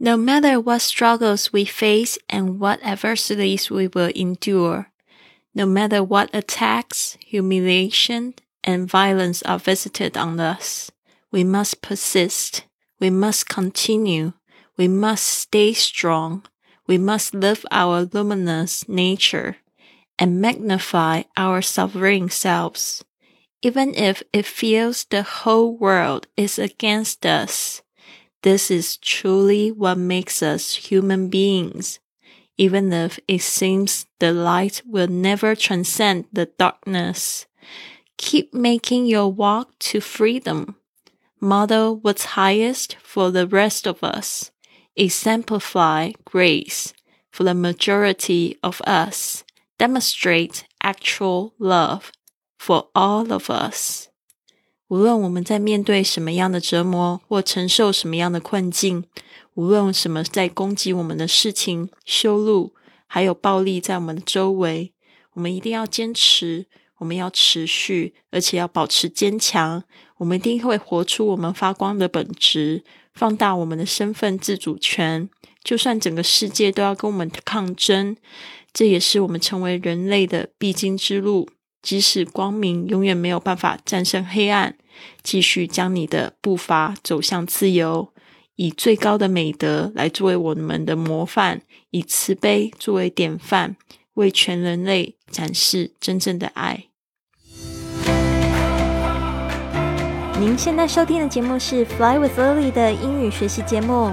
No matter what struggles we face and what adversities we will endure, no matter what attacks, humiliation, and violence are visited on us, we must persist. We must continue. We must stay strong. We must live our luminous nature and magnify our sovereign selves. Even if it feels the whole world is against us, this is truly what makes us human beings. Even if it seems the light will never transcend the darkness, keep making your walk to freedom. Model what's highest for the rest of us. Exemplify grace for the majority of us. Demonstrate actual love for all of us. 无论我们在面对什么样的折磨，或承受什么样的困境，无论什么在攻击我们的事情、修路，还有暴力在我们的周围，我们一定要坚持，我们要持续，而且要保持坚强。我们一定会活出我们发光的本质，放大我们的身份自主权。就算整个世界都要跟我们抗争，这也是我们成为人类的必经之路。即使光明永远没有办法战胜黑暗，继续将你的步伐走向自由，以最高的美德来作为我们的模范，以慈悲作为典范，为全人类展示真正的爱。您现在收听的节目是《Fly with Lily》的英语学习节目。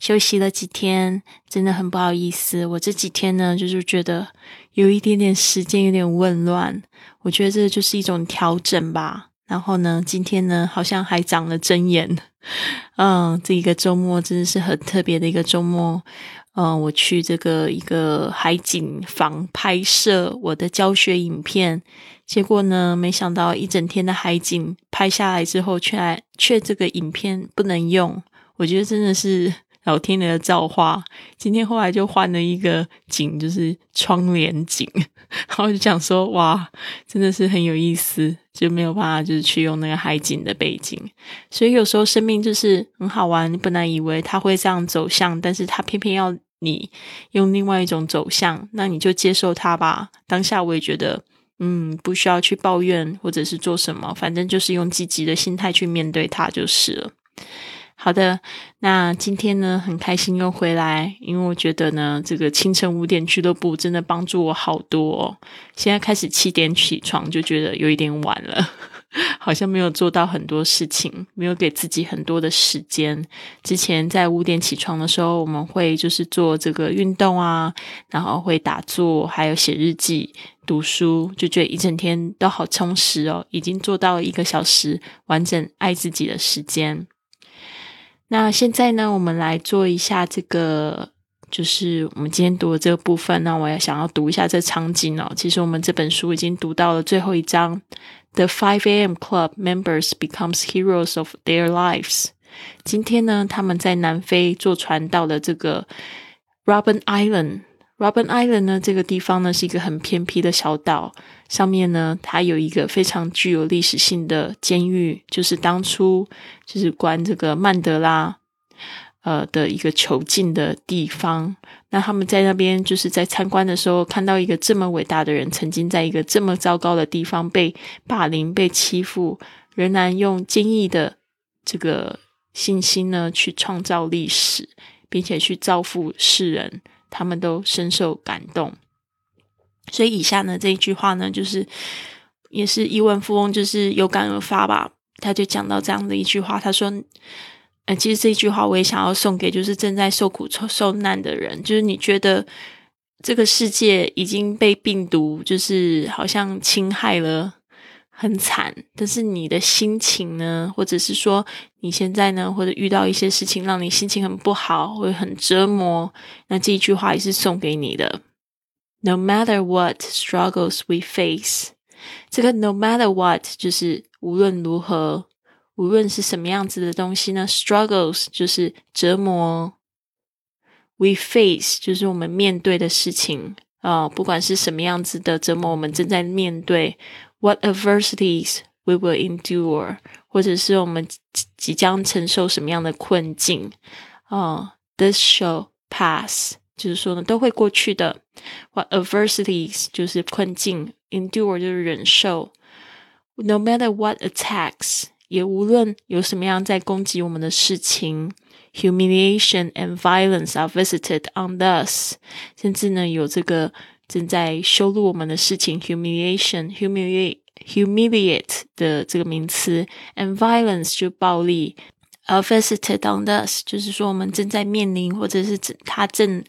休息了几天，真的很不好意思。我这几天呢，就是觉得有一点点时间有点混乱。我觉得这就是一种调整吧。然后呢，今天呢，好像还长了针眼。嗯，这一个周末真的是很特别的一个周末。嗯，我去这个一个海景房拍摄我的教学影片，结果呢，没想到一整天的海景拍下来之后，却却这个影片不能用。我觉得真的是。老天爷的造化，今天后来就换了一个景，就是窗帘景，然后就讲说，哇，真的是很有意思，就没有办法就是去用那个海景的背景，所以有时候生命就是很好玩，你本来以为它会这样走向，但是它偏偏要你用另外一种走向，那你就接受它吧。当下我也觉得，嗯，不需要去抱怨或者是做什么，反正就是用积极的心态去面对它就是了。好的，那今天呢，很开心又回来，因为我觉得呢，这个清晨五点俱乐部真的帮助我好多。哦现在开始七点起床，就觉得有一点晚了，好像没有做到很多事情，没有给自己很多的时间。之前在五点起床的时候，我们会就是做这个运动啊，然后会打坐，还有写日记、读书，就觉得一整天都好充实哦。已经做到一个小时完整爱自己的时间。那现在呢，我们来做一下这个，就是我们今天读的这个部分。那我要想要读一下这场景哦。其实我们这本书已经读到了最后一章，The Five A.M. Club members becomes heroes of their lives。今天呢，他们在南非坐船到了这个 Robin Island。Robben Island 呢，这个地方呢是一个很偏僻的小岛。上面呢，它有一个非常具有历史性的监狱，就是当初就是关这个曼德拉呃的一个囚禁的地方。那他们在那边就是在参观的时候，看到一个这么伟大的人，曾经在一个这么糟糕的地方被霸凌、被欺负，仍然用坚毅的这个信心呢去创造历史，并且去造福世人，他们都深受感动。所以以下呢这一句话呢，就是也是亿万富翁就是有感而发吧。他就讲到这样的一句话，他说：“呃，其实这一句话我也想要送给就是正在受苦受受难的人，就是你觉得这个世界已经被病毒就是好像侵害了很惨，但是你的心情呢，或者是说你现在呢，或者遇到一些事情让你心情很不好，会很折磨，那这一句话也是送给你的。” No matter what struggles we face，这个 no matter what 就是无论如何，无论是什么样子的东西呢？Struggles 就是折磨，we face 就是我们面对的事情啊、不管是什么样子的折磨，我们正在面对。What adversities we will endure，或者是我们即即将承受什么样的困境啊、t h i s shall pass，就是说呢，都会过去的。What adversities 就是困境，endure 就是忍受。No matter what attacks，也无论有什么样在攻击我们的事情，humiliation and violence are visited on us，甚至呢有这个 正在羞辱我们的事情，humiliation humiliate humiliate 的这个名词，and violence 就暴力。A visited on us，就是说我们正在面临，或者是他正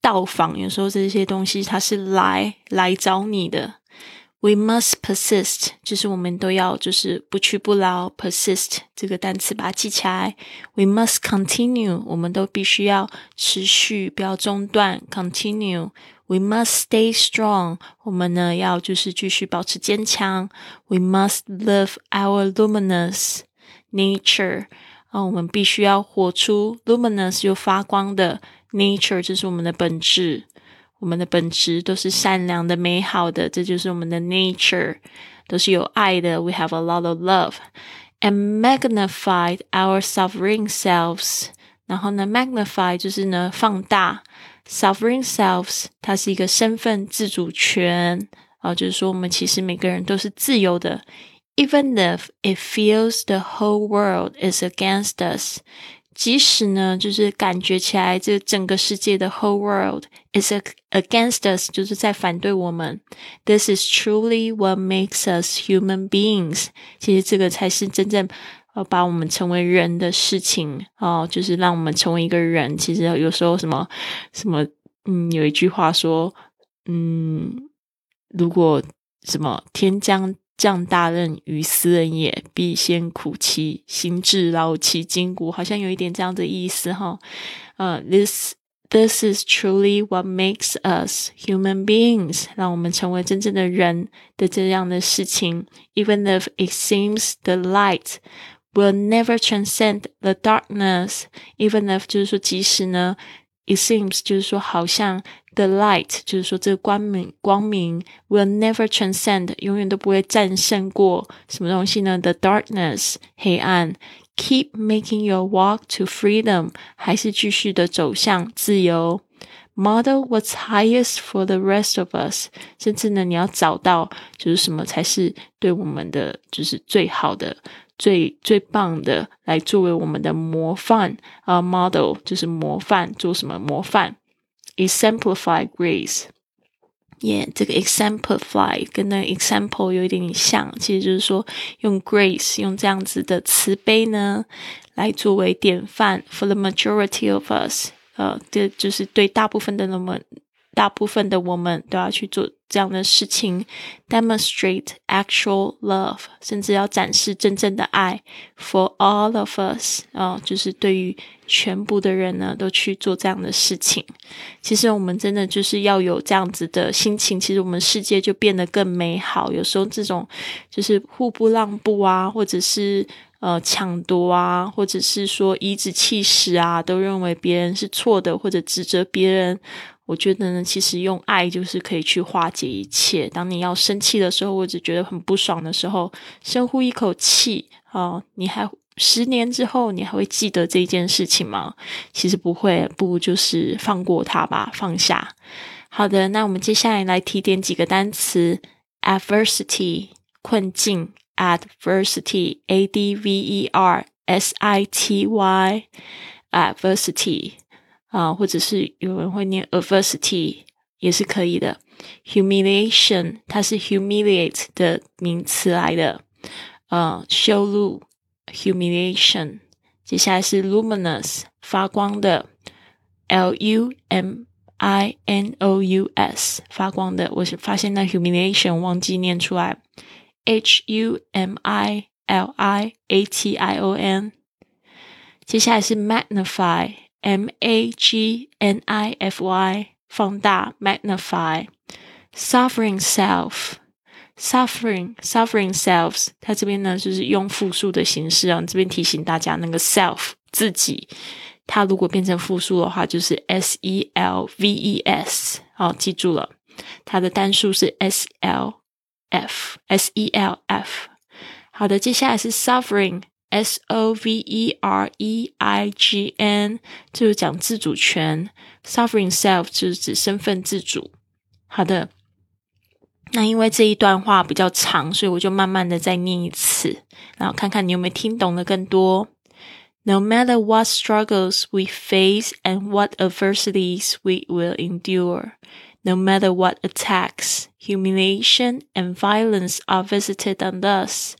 到访。有时候这些东西他是来来找你的。We must persist，就是我们都要就是不屈不挠。persist 这个单词把它记起来。We must continue，我们都必须要持续，不要中断。Continue。We must stay strong，我们呢要就是继续保持坚强。We must live our luminous nature。啊，我们必须要活出 luminous 就发光的 nature，这是我们的本质。我们的本质都是善良的、美好的，这就是我们的 nature，都是有爱的。We have a lot of love and magnified our sovereign selves。然后呢，magnify 就是呢放大 sovereign selves，它是一个身份自主权啊，就是说我们其实每个人都是自由的。Even if it feels the whole world is against us， 即使呢，就是感觉起来这整个世界的 whole world is against us，就是在反对我们。This is truly what makes us human beings。其实这个才是真正呃把我们成为人的事情哦，就是让我们成为一个人。其实有时候什么什么，嗯，有一句话说，嗯，如果什么天将降大任于斯人也，必先苦其心志，劳其筋骨，好像有一点这样的意思哈。呃，this this is truly what makes us human beings，让我们成为真正的人的这样的事情。Even if it seems the light will never transcend the darkness，even if 就是说，即使呢，it seems 就是说，好像。The light 就是说，这个光明光明 will never transcend，永远都不会战胜过什么东西呢？The darkness 黑暗，keep making your walk to freedom，还是继续的走向自由。Model what's highest for the rest of us，甚至呢，你要找到就是什么才是对我们的就是最好的、最最棒的，来作为我们的模范啊。Model 就是模范，做什么模范？exemplify grace，耶，这个 exemplify 跟那 example 有一点像，其实就是说用 grace 用这样子的慈悲呢，来作为典范。For the majority of us，呃，这就是对大部分的人们，大部分的我们都要去做这样的事情，demonstrate actual love，甚至要展示真正的爱。For all of us，啊，就是对于全部的人呢，都去做这样的事情。其实我们真的就是要有这样子的心情，其实我们世界就变得更美好。有时候这种就是互不让步啊，或者是呃抢夺啊，或者是说颐指气使啊，都认为别人是错的，或者指责别人。我觉得呢，其实用爱就是可以去化解一切。当你要生气的时候，或者觉得很不爽的时候，深呼一口气啊，你还十年之后，你还会记得这件事情吗？其实不会，不如就是放过它吧，放下。好的，那我们接下来来提点几个单词：adversity 困境，adversity，a d v e r s i t y，adversity。啊，或者是有人会念 adversity 也是可以的。humiliation 它是 humiliate 的名词来的，呃，羞辱 humiliation。接下来是 luminous 发光的，l u m i n o u s 发光的。我是发现那 humiliation 忘记念出来，h u m i l i a t i o n。接下来是 magnify。 M A G N I F Y 放大 magnify，suffering self，suffering suffering selves，它这边呢就是用复数的形式啊，这边提醒大家那个 self 自己，它如果变成复数的话就是 s e l v e s，好，记住了，它的单数是 s l f s e l f。好的，接下来是 suffering。S O V E R E I G N 就是讲自主权，sovereign self 就是指身份自主。好的，那因为这一段话比较长，所以我就慢慢的再念一次，然后看看你有没有听懂的更多。No matter what struggles we face and what adversities we will endure, no matter what attacks, humiliation, and violence are visited on us,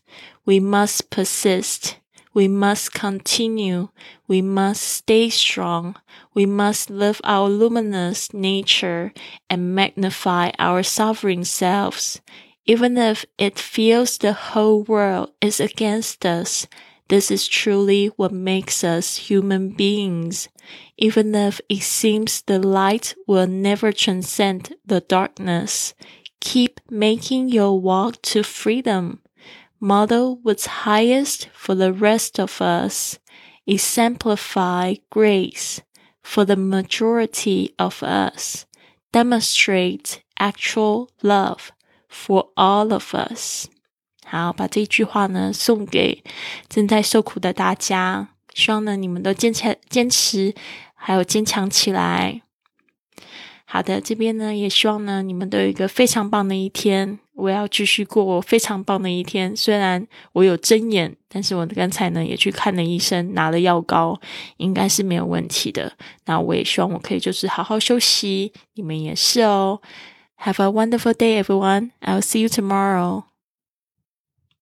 we must persist. We must continue. We must stay strong. We must live our luminous nature and magnify our sovereign selves. Even if it feels the whole world is against us, this is truly what makes us human beings. Even if it seems the light will never transcend the darkness, keep making your walk to freedom model what's highest for the rest of us, exemplify grace for the majority of us, demonstrate actual love for all of us。好，把这句话呢送给正在受苦的大家，希望呢你们都坚强、坚持，还有坚强起来。好的，这边呢也希望呢你们都有一个非常棒的一天。 我要继续过非常棒的一天。虽然我有睁眼，但是我刚才呢也去看了医生，拿了药膏，应该是没有问题的。那我也希望我可以就是好好休息，你们也是哦。Have a wonderful day, everyone. I'll see you tomorrow.